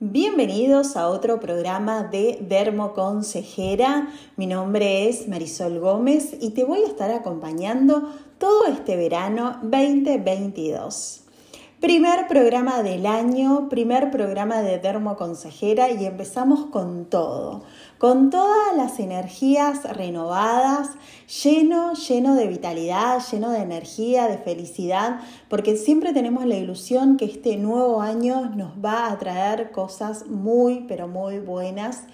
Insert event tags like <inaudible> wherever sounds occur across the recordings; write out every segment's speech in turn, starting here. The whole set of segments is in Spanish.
Bienvenidos a otro programa de Dermo Consejera. Mi nombre es Marisol Gómez y te voy a estar acompañando todo este verano 2022. Primer programa del año, primer programa de Dermo Consejera y empezamos con todo, con todas las energías renovadas, lleno, lleno de vitalidad, lleno de energía, de felicidad, porque siempre tenemos la ilusión que este nuevo año nos va a traer cosas muy, pero muy buenas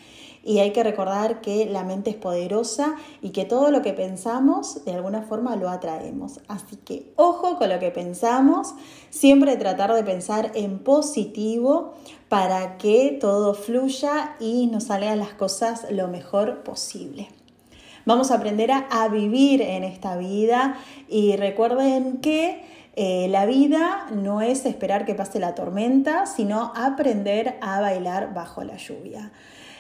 y hay que recordar que la mente es poderosa y que todo lo que pensamos de alguna forma lo atraemos. Así que ojo con lo que pensamos, siempre tratar de pensar en positivo para que todo fluya y nos salgan las cosas lo mejor posible. Vamos a aprender a, vivir en esta vida y recuerden que eh, la vida no es esperar que pase la tormenta, sino aprender a bailar bajo la lluvia.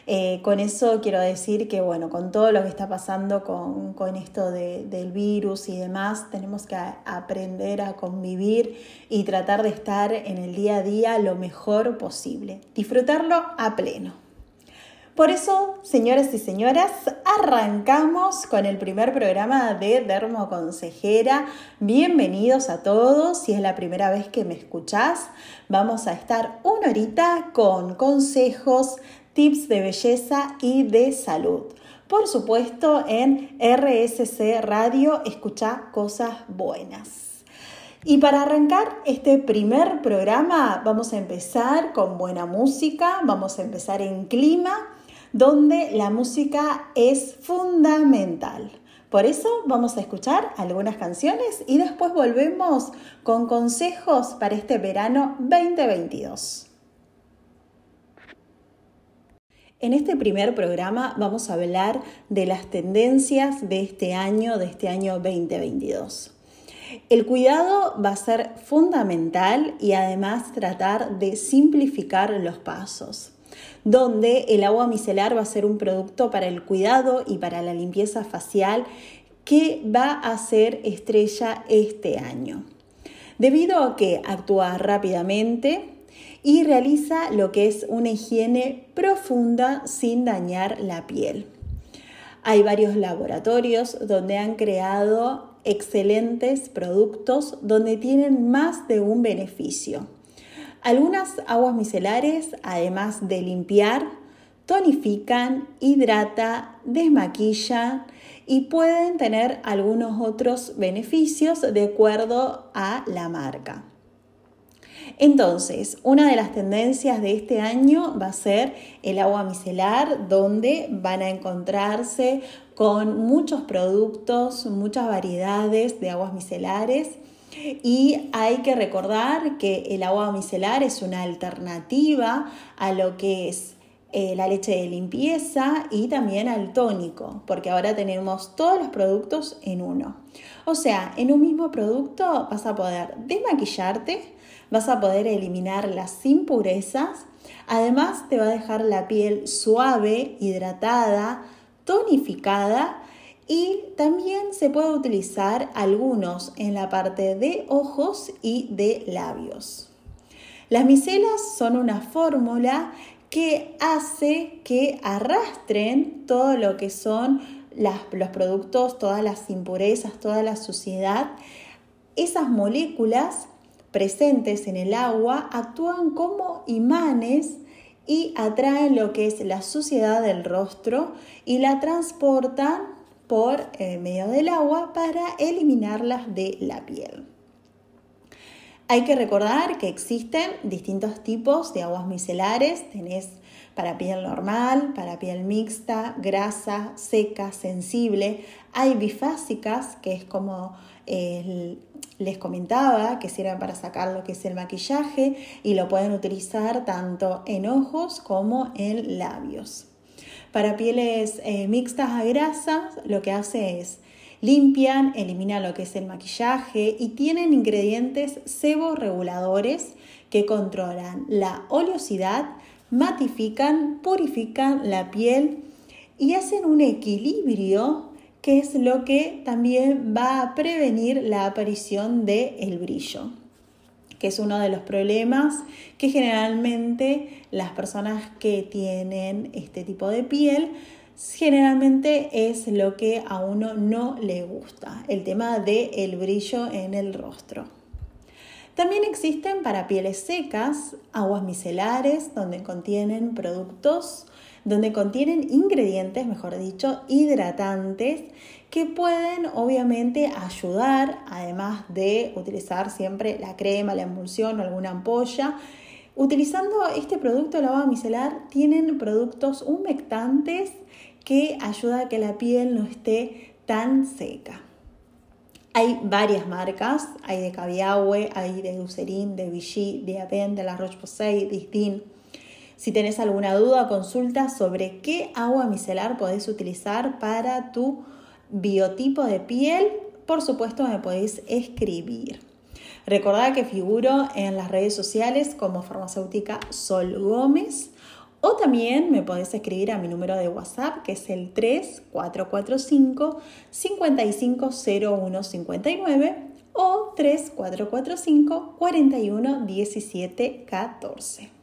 Eh, con eso quiero decir que, bueno, con todo lo que está pasando con, esto del virus y demás, tenemos que aprender a convivir y tratar de estar en el día a día lo mejor posible, disfrutarlo a pleno. Por eso, señoras y señoras, arrancamos con el primer programa de Dermo Consejera. Bienvenidos a todos. Si es la primera vez que me escuchás, vamos a estar una horita con consejos tips de belleza y de salud. Por supuesto, en RSC Radio, escucha cosas buenas. Y para arrancar este primer programa, vamos a empezar con buena música, vamos a empezar en clima, donde la música es fundamental. Por eso vamos a escuchar algunas canciones y después volvemos con consejos para este verano 2022. En este primer programa vamos a hablar de las tendencias de este año, de este año 2022. El cuidado va a ser fundamental y además tratar de simplificar los pasos, donde el agua micelar va a ser un producto para el cuidado y para la limpieza facial que va a ser estrella este año. Debido a que actúa rápidamente, y realiza lo que es una higiene profunda sin dañar la piel. Hay varios laboratorios donde han creado excelentes productos donde tienen más de un beneficio. Algunas aguas micelares, además de limpiar, tonifican, hidrata, desmaquillan y pueden tener algunos otros beneficios de acuerdo a la marca. Entonces, una de las tendencias de este año va a ser el agua micelar, donde van a encontrarse con muchos productos, muchas variedades de aguas micelares. Y hay que recordar que el agua micelar es una alternativa a lo que es eh, la leche de limpieza y también al tónico, porque ahora tenemos todos los productos en uno. O sea, en un mismo producto vas a poder desmaquillarte, vas a poder eliminar las impurezas, además te va a dejar la piel suave, hidratada, tonificada y también se puede utilizar algunos en la parte de ojos y de labios. Las micelas son una fórmula que hace que arrastren todo lo que son los productos, todas las impurezas, toda la suciedad. Esas moléculas presentes en el agua actúan como imanes y atraen lo que es la suciedad del rostro y la transportan por eh, medio del agua para eliminarlas de la piel. Hay que recordar que existen distintos tipos de aguas micelares. Tenés para piel normal, para piel mixta, grasa, seca, sensible. Hay bifásicas, que es como el les comentaba que sirven para sacar lo que es el maquillaje y lo pueden utilizar tanto en ojos como en labios. Para pieles eh, mixtas a grasas, lo que hace es limpian, eliminan lo que es el maquillaje y tienen ingredientes seborreguladores que controlan la oleosidad, matifican, purifican la piel y hacen un equilibrio que es lo que también va a prevenir la aparición del el brillo. Que es uno de los problemas que generalmente las personas que tienen este tipo de piel generalmente es lo que a uno no le gusta, el tema del el brillo en el rostro. También existen para pieles secas aguas micelares donde contienen productos, donde contienen ingredientes, mejor dicho, hidratantes que pueden obviamente ayudar, además de utilizar siempre la crema, la emulsión o alguna ampolla. Utilizando este producto, el agua micelar, tienen productos humectantes que ayuda a que la piel no esté tan seca. Hay varias marcas, hay de Caviahue, hay de Eucerin, de Vichy, de Aven, de La Roche-Posay, de Istin. Si tenés alguna duda, consulta sobre qué agua micelar podés utilizar para tu biotipo de piel. Por supuesto, me podéis escribir. Recordad que figuro en las redes sociales como farmacéutica Sol Gómez o también me podés escribir a mi número de WhatsApp que es el 3445 550159 o 3445 41 17 14.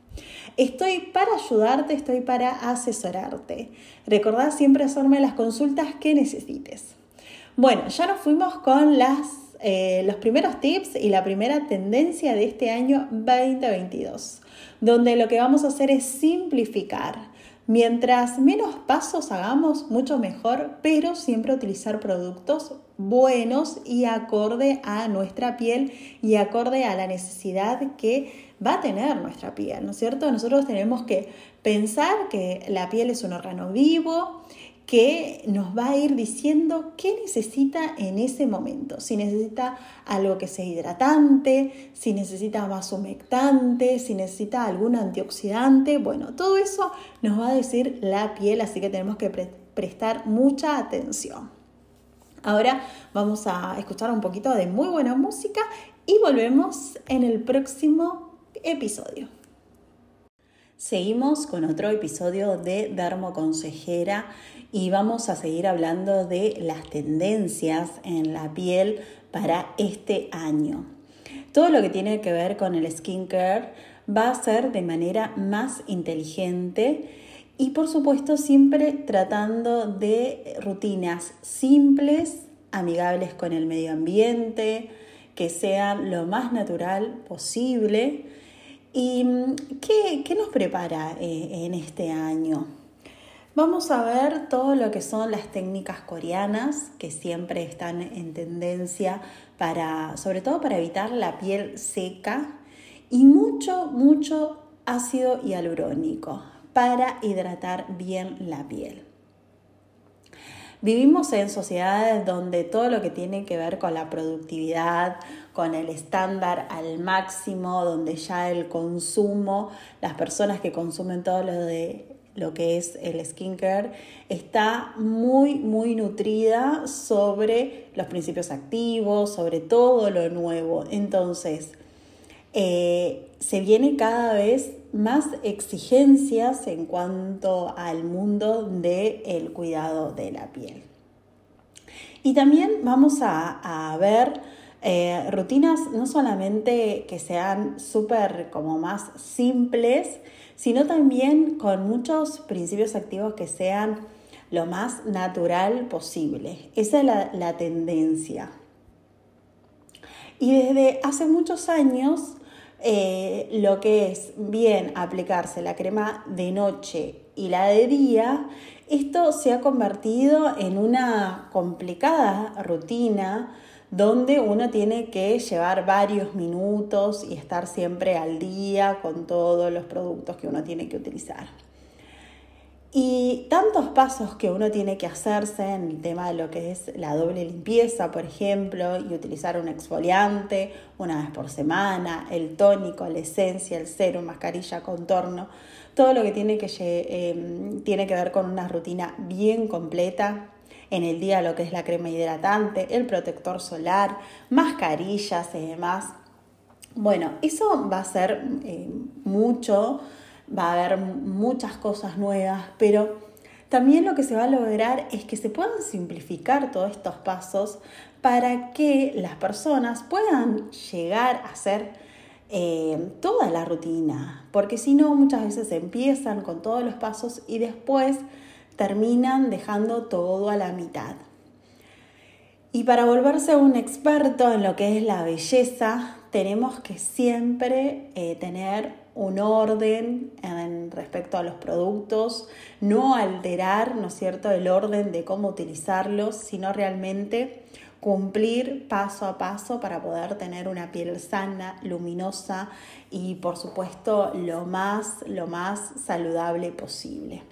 Estoy para ayudarte, estoy para asesorarte. Recordá siempre hacerme las consultas que necesites. Bueno, ya nos fuimos con las, eh, los primeros tips y la primera tendencia de este año 2022 donde lo que vamos a hacer es simplificar. Mientras menos pasos hagamos, mucho mejor, pero siempre utilizar productos buenos y acorde a nuestra piel y acorde a la necesidad que va a tener nuestra piel, ¿no es cierto? Nosotros tenemos que pensar que la piel es un órgano vivo, que nos va a ir diciendo qué necesita en ese momento. Si necesita algo que sea hidratante, si necesita más humectante, si necesita algún antioxidante. Bueno, todo eso nos va a decir la piel, así que tenemos que prestar mucha atención. Ahora vamos a escuchar un poquito de muy buena música y volvemos en el próximo episodio. Seguimos con otro episodio de Dermo Consejera y vamos a seguir hablando de las tendencias en la piel para este año. Todo lo que tiene que ver con el skincare va a ser de manera más inteligente y por supuesto siempre tratando de rutinas simples, amigables con el medio ambiente, que sean lo más natural posible. ¿Y qué, qué nos prepara eh, en este año? Vamos a ver todo lo que son las técnicas coreanas que siempre están en tendencia para, sobre todo para evitar la piel seca y mucho, mucho ácido hialurónico para hidratar bien la piel. Vivimos en sociedades donde todo lo que tiene que ver con la productividad, con el estándar al máximo, donde ya el consumo, las personas que consumen todo lo de lo que es el skincare, está muy, muy nutrida sobre los principios activos, sobre todo lo nuevo. Entonces, eh, se viene cada vez más exigencias en cuanto al mundo del cuidado de la piel. Y también vamos a, ver eh, rutinas no solamente que sean súper como más simples, sino también con muchos principios activos que sean lo más natural posible. Esa es la, tendencia. Y desde hace muchos años, eh, lo que es bien aplicarse la crema de noche y la de día, esto se ha convertido en una complicada rutina donde uno tiene que llevar varios minutos y estar siempre al día con todos los productos que uno tiene que utilizar. Y tantos pasos que uno tiene que hacerse en el tema de lo que es la doble limpieza, por ejemplo, y utilizar un exfoliante una vez por semana, el tónico, la esencia, el serum, mascarilla, contorno, todo lo que tiene que, eh, tiene que ver con una rutina bien completa en el día lo que es la crema hidratante, el protector solar, mascarillas y demás. Bueno, eso va a ser eh, mucho, va a haber muchas cosas nuevas, pero también lo que se va a lograr es que se puedan simplificar todos estos pasos para que las personas puedan llegar a ser eh, toda la rutina, porque si no muchas veces empiezan con todos los pasos y después terminan dejando todo a la mitad. Y para volverse un experto en lo que es la belleza, tenemos que siempre eh, tener un orden en respecto a los productos, no alterar, ¿no es cierto?, el orden de cómo utilizarlos, sino realmente cumplir paso a paso para poder tener una piel sana, luminosa y por supuesto lo más, lo más saludable posible.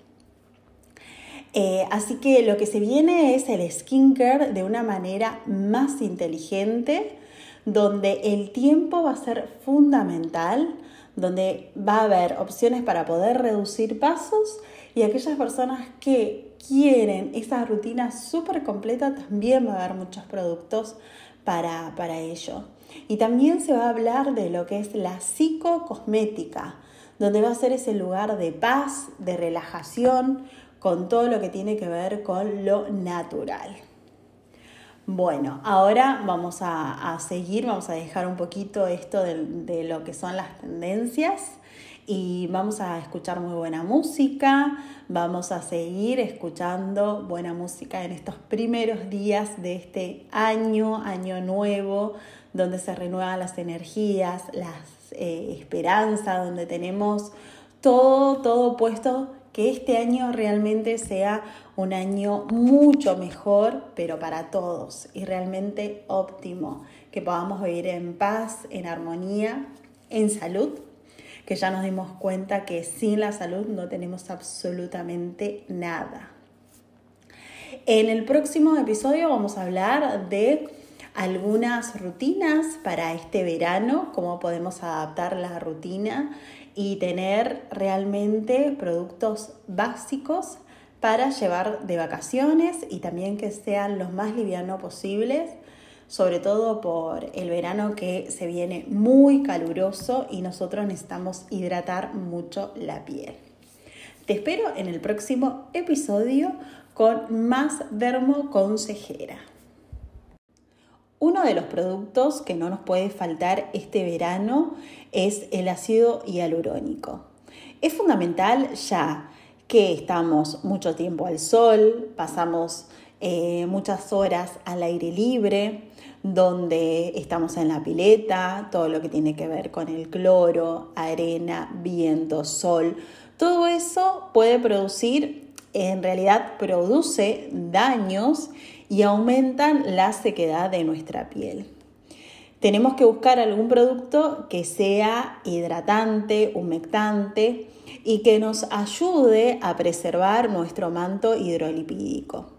Eh, así que lo que se viene es el skincare de una manera más inteligente, donde el tiempo va a ser fundamental, donde va a haber opciones para poder reducir pasos y aquellas personas que quieren esa rutina súper completa, también va a haber muchos productos para, para ello. Y también se va a hablar de lo que es la psicocosmética, donde va a ser ese lugar de paz, de relajación, con todo lo que tiene que ver con lo natural. Bueno, ahora vamos a, seguir, vamos a dejar un poquito esto de, de, lo que son las tendencias y vamos a escuchar muy buena música, vamos a seguir escuchando buena música en estos primeros días de este año, año nuevo, donde se renuevan las energías, las eh, esperanzas, donde tenemos todo, todo puesto que este año realmente sea un año mucho mejor, pero para todos y realmente óptimo, que podamos vivir en paz, en armonía, en salud, que ya nos dimos cuenta que sin la salud no tenemos absolutamente nada. En el próximo episodio vamos a hablar de algunas rutinas para este verano, cómo podemos adaptar la rutina y tener realmente productos básicos para llevar de vacaciones y también que sean los más livianos posibles, sobre todo por el verano que se viene muy caluroso y nosotros necesitamos hidratar mucho la piel. Te espero en el próximo episodio con más dermo consejera. Uno de los productos que no nos puede faltar este verano es el ácido hialurónico. Es fundamental ya que estamos mucho tiempo al sol, pasamos eh, muchas horas al aire libre, donde estamos en la pileta, todo lo que tiene que ver con el cloro, arena, viento, sol, todo eso puede producir, en realidad produce daños y aumentan la sequedad de nuestra piel. Tenemos que buscar algún producto que sea hidratante, humectante y que nos ayude a preservar nuestro manto hidrolipídico.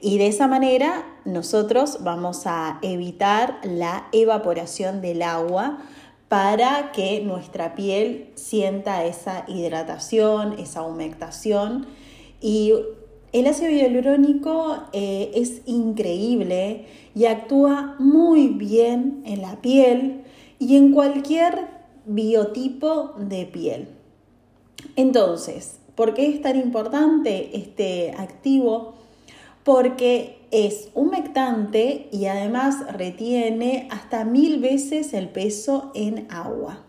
Y de esa manera nosotros vamos a evitar la evaporación del agua para que nuestra piel sienta esa hidratación, esa humectación y el ácido hialurónico eh, es increíble y actúa muy bien en la piel y en cualquier biotipo de piel. Entonces, ¿por qué es tan importante este activo? Porque es humectante y además retiene hasta mil veces el peso en agua.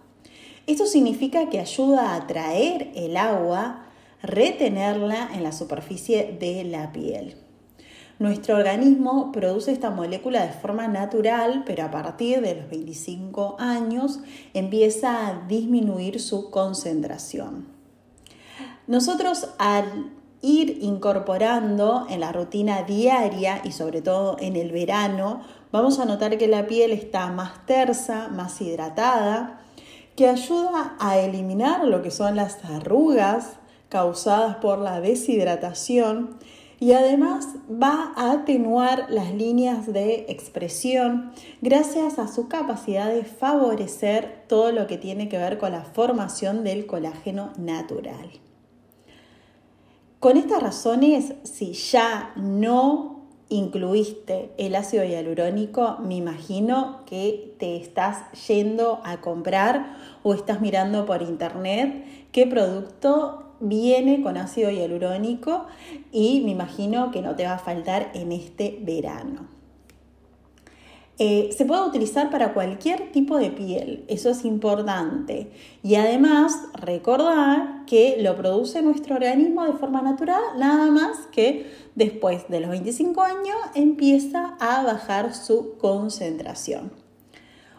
Esto significa que ayuda a atraer el agua retenerla en la superficie de la piel. Nuestro organismo produce esta molécula de forma natural, pero a partir de los 25 años empieza a disminuir su concentración. Nosotros al ir incorporando en la rutina diaria y sobre todo en el verano, vamos a notar que la piel está más tersa, más hidratada, que ayuda a eliminar lo que son las arrugas, causadas por la deshidratación y además va a atenuar las líneas de expresión gracias a su capacidad de favorecer todo lo que tiene que ver con la formación del colágeno natural. Con estas razones, si ya no incluiste el ácido hialurónico, me imagino que te estás yendo a comprar o estás mirando por internet qué producto viene con ácido hialurónico y me imagino que no te va a faltar en este verano. Eh, se puede utilizar para cualquier tipo de piel, eso es importante. Y además, recordar que lo produce nuestro organismo de forma natural, nada más que después de los 25 años empieza a bajar su concentración.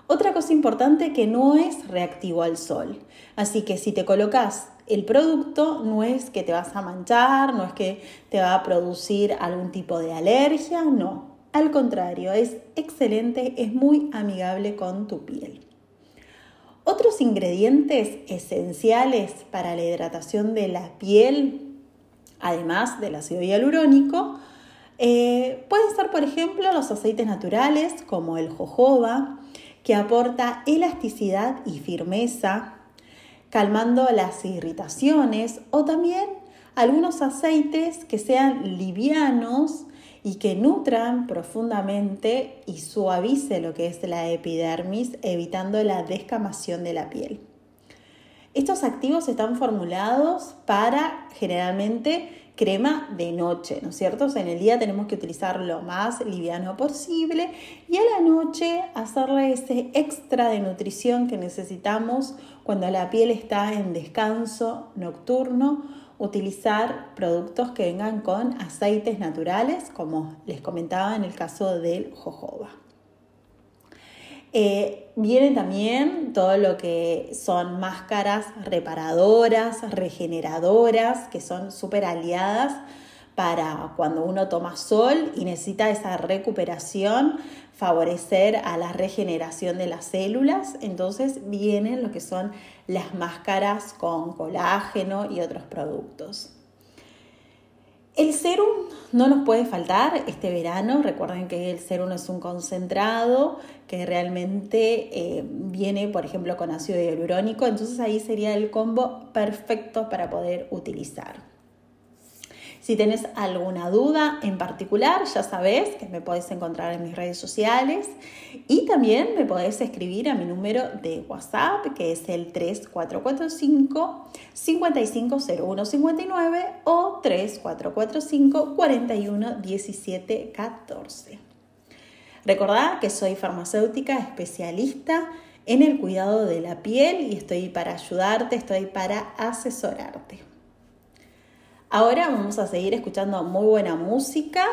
Otra cosa importante que no es reactivo al sol. Así que si te colocas el producto, no es que te vas a manchar, no es que te va a producir algún tipo de alergia, no. Al contrario, es excelente, es muy amigable con tu piel. Otros ingredientes esenciales para la hidratación de la piel, además del ácido hialurónico, eh, pueden ser, por ejemplo, los aceites naturales como el jojoba, que aporta elasticidad y firmeza, calmando las irritaciones, o también algunos aceites que sean livianos y que nutran profundamente y suavice lo que es la epidermis, evitando la descamación de la piel. Estos activos están formulados para generalmente crema de noche, ¿no es cierto? en el día tenemos que utilizar lo más liviano posible y a la noche hacerle ese extra de nutrición que necesitamos cuando la piel está en descanso nocturno utilizar productos que vengan con aceites naturales, como les comentaba en el caso del jojoba. Eh, viene también todo lo que son máscaras reparadoras, regeneradoras, que son súper aliadas para cuando uno toma sol y necesita esa recuperación, favorecer a la regeneración de las células. Entonces vienen lo que son las máscaras con colágeno y otros productos. El serum no nos puede faltar este verano. Recuerden que el serum es un concentrado que realmente eh, viene, por ejemplo, con ácido hialurónico. Entonces ahí sería el combo perfecto para poder utilizar. Si tienes alguna duda en particular, ya sabes que me puedes encontrar en mis redes sociales y también me podés escribir a mi número de WhatsApp que es el 3445 550159 o 3445 411714. Recordá que soy farmacéutica especialista en el cuidado de la piel y estoy para ayudarte, estoy para asesorarte. Ahora vamos a seguir escuchando muy buena música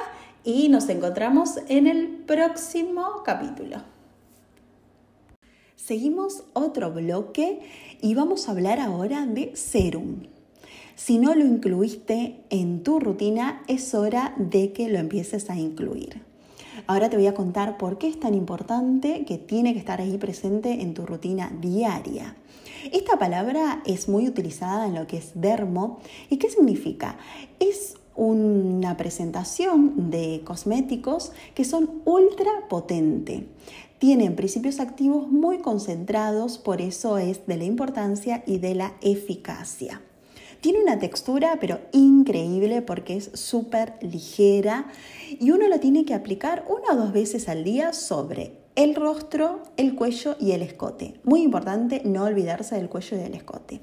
y nos encontramos en el próximo capítulo. Seguimos otro bloque y vamos a hablar ahora de serum. Si no lo incluiste en tu rutina, es hora de que lo empieces a incluir. Ahora te voy a contar por qué es tan importante que tiene que estar ahí presente en tu rutina diaria. Esta palabra es muy utilizada en lo que es dermo. ¿Y qué significa? Es una presentación de cosméticos que son ultra potente. Tienen principios activos muy concentrados, por eso es de la importancia y de la eficacia. Tiene una textura pero increíble porque es súper ligera y uno lo tiene que aplicar una o dos veces al día sobre el rostro, el cuello y el escote. Muy importante no olvidarse del cuello y del escote.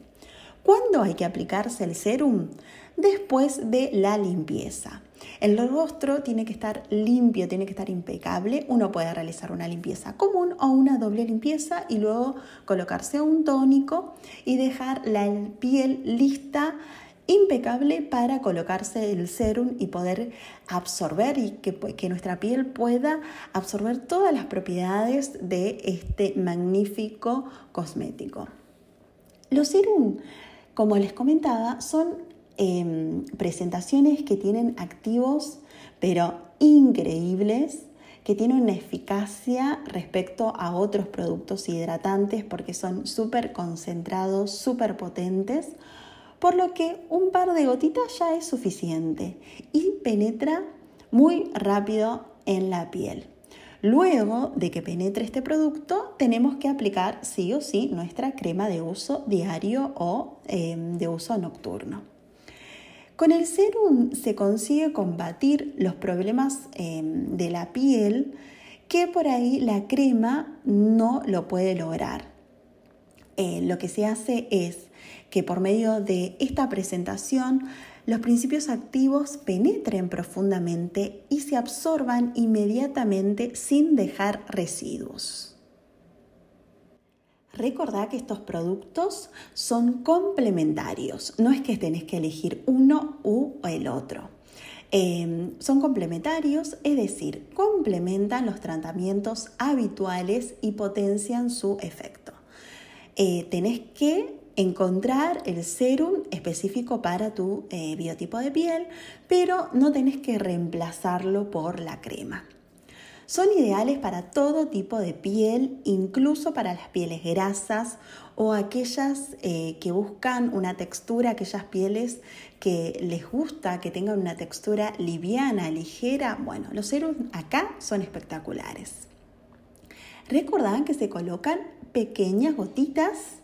¿Cuándo hay que aplicarse el serum? Después de la limpieza. El rostro tiene que estar limpio, tiene que estar impecable. Uno puede realizar una limpieza común o una doble limpieza y luego colocarse un tónico y dejar la piel lista impecable para colocarse el serum y poder absorber y que, nuestra piel pueda absorber todas las propiedades de este magnífico cosmético. Los serum, como les comentaba, son em, presentaciones que tienen activos pero increíbles que tienen una eficacia respecto a otros productos hidratantes porque son súper concentrados, súper potentes por lo que un par de gotitas ya es suficiente y penetra muy rápido en la piel. Luego de que penetre este producto, tenemos que aplicar sí o sí nuestra crema de uso diario o em, de uso nocturno. Con el serum se consigue combatir los problemas em, de la piel que por ahí la crema no lo puede lograr. Eh, lo que se hace es que por medio de esta presentación los principios activos penetren profundamente y se absorban inmediatamente sin dejar residuos. Recordá que estos productos son complementarios, no es que tenés que elegir uno u el otro. Em, son complementarios, es decir, complementan los tratamientos habituales y potencian su efecto. Eh, tenés que encontrar el serum específico para tu eh, biotipo de piel, pero no tenés que reemplazarlo por la crema. Son ideales para todo tipo de piel, incluso para las pieles grasas o aquellas eh, que buscan una textura, aquellas pieles que les gusta que tengan una textura liviana, ligera. Bueno, los serums acá son espectaculares. Recordan que se colocan pequeñas gotitas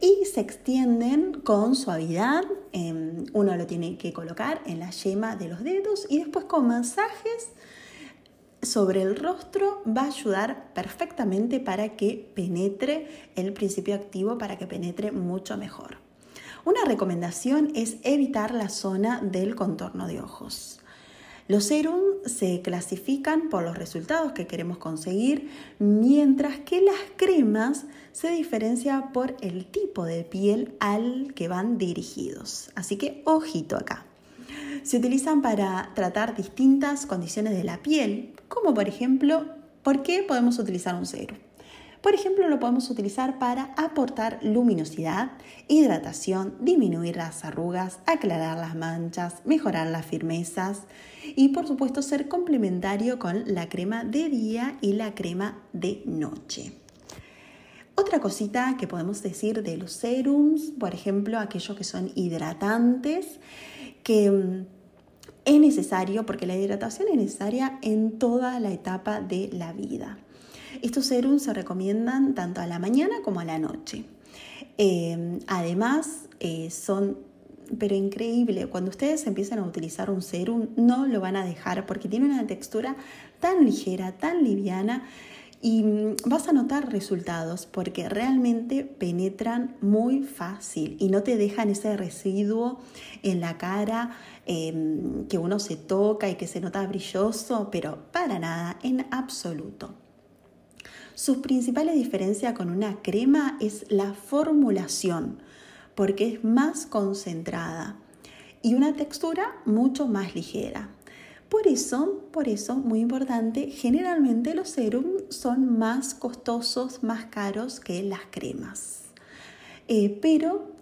y se extienden con suavidad. Em, uno lo tiene que colocar en la yema de los dedos y después con masajes sobre el rostro va a ayudar perfectamente para que penetre el principio activo, para que penetre mucho mejor. Una recomendación es evitar la zona del contorno de ojos. Los serums se clasifican por los resultados que queremos conseguir, mientras que las cremas se diferencian por el tipo de piel al que van dirigidos. Así que ojito acá. Se utilizan para tratar distintas condiciones de la piel, como por ejemplo, ¿por qué podemos utilizar un serum? Por ejemplo, lo podemos utilizar para aportar luminosidad, hidratación, disminuir las arrugas, aclarar las manchas, mejorar las firmezas y por supuesto ser complementario con la crema de día y la crema de noche. Otra cosita que podemos decir de los serums, por ejemplo, aquellos que son hidratantes, que mm, es necesario porque la hidratación es necesaria en toda la etapa de la vida. Estos serums se recomiendan tanto a la mañana como a la noche. Eh, además, eh, son, pero increíble, cuando ustedes empiezan a utilizar un serum, no lo van a dejar porque tiene una textura tan ligera, tan liviana y mm, vas a notar resultados porque realmente penetran muy fácil y no te dejan ese residuo en la cara em, que uno se toca y que se nota brilloso, pero para nada, en absoluto. Sus principales diferencias con una crema es la formulación, porque es más concentrada y una textura mucho más ligera. Por eso, por eso, muy importante, generalmente los serums son más costosos, más caros que las cremas. Eh, pero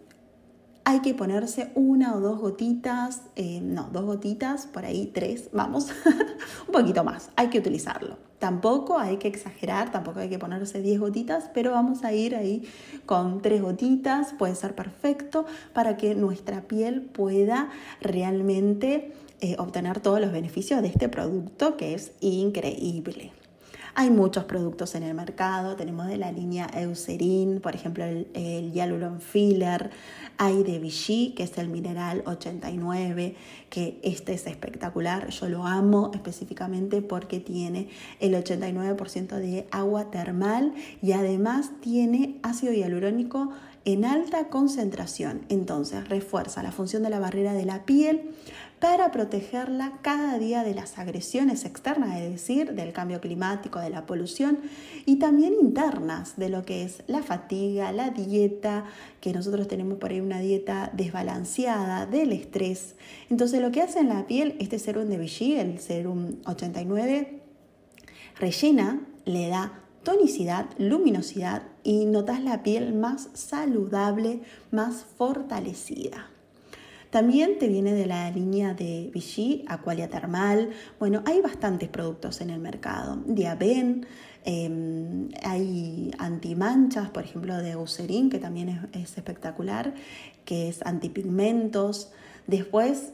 hay que ponerse una o dos gotitas, eh, no, dos gotitas, por ahí tres, vamos, <laughs> un poquito más, hay que utilizarlo. Tampoco hay que exagerar, tampoco hay que ponerse 10 gotitas, pero vamos a ir ahí con tres gotitas, puede ser perfecto para que nuestra piel pueda realmente eh, obtener todos los beneficios de este producto que es increíble. Hay muchos productos en el mercado, tenemos de la línea Eucerin, por ejemplo el, el Hyaluron Filler, hay de Vichy, que es el mineral 89, que este es espectacular, yo lo amo específicamente porque tiene el 89% de agua termal y además tiene ácido hialurónico en alta concentración. Entonces refuerza la función de la barrera de la piel, para protegerla cada día de las agresiones externas, es decir, del cambio climático, de la polución, y también internas, de lo que es la fatiga, la dieta, que nosotros tenemos por ahí una dieta desbalanceada, del estrés. Entonces lo que hace en la piel este serum de Vichy, el serum 89, rellena, le da tonicidad, luminosidad y notas la piel más saludable, más fortalecida. También te viene de la línea de Vichy, Aqualia Termal. Bueno, hay bastantes productos en el mercado. Diaben, em, hay antimanchas, por ejemplo, de Eucerin, que también es, espectacular, que es antipigmentos. Después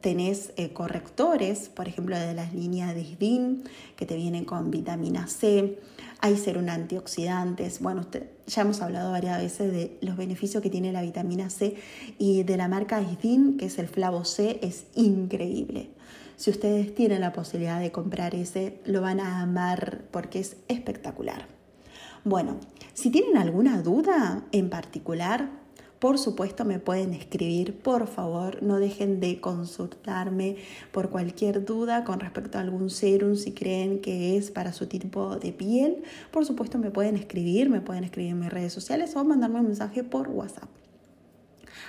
tenés eh, correctores, por ejemplo, de las líneas de Isdin, que te vienen con vitamina C hay serum antioxidantes. Bueno, ya hemos hablado varias veces de los beneficios que tiene la vitamina C y de la marca Isdin, que es el Flavo C, es increíble. Si ustedes tienen la posibilidad de comprar ese, lo van a amar porque es espectacular. Bueno, si tienen alguna duda en particular, Por supuesto me pueden escribir, por favor, no dejen de consultarme por cualquier duda con respecto a algún serum, si creen que es para su tipo de piel. Por supuesto me pueden escribir, me pueden escribir en mis redes sociales o mandarme un mensaje por WhatsApp.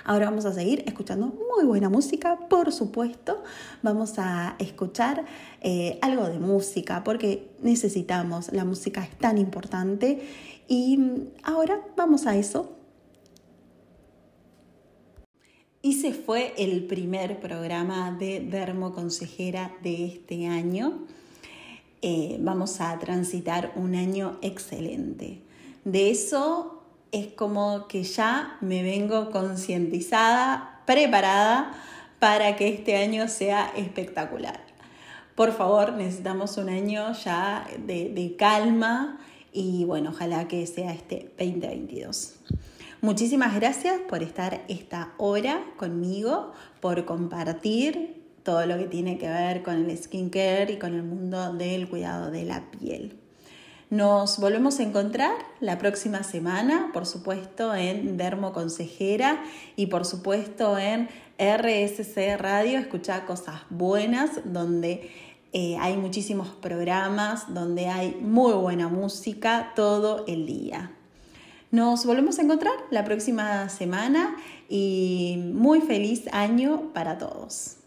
Ahora vamos a seguir escuchando muy buena música, por supuesto. Vamos a escuchar eh, algo de música porque necesitamos, la música es tan importante. Y ahora vamos a eso. Y se fue el primer programa de Dermoconsejera de este año. Eh, vamos a transitar un año excelente. De eso es como que ya me vengo concientizada, preparada para que este año sea espectacular. Por favor, necesitamos un año ya de, calma y bueno, ojalá que sea este 2022. Muchísimas gracias por estar esta hora conmigo, por compartir todo lo que tiene que ver con el skincare y con el mundo del cuidado de la piel. Nos volvemos a encontrar la próxima semana, por supuesto, en Dermo Consejera y por supuesto en RSC Radio, escuchar cosas buenas, donde eh, hay muchísimos programas, donde hay muy buena música todo el día. Nos volvemos a encontrar la próxima semana y muy feliz año para todos.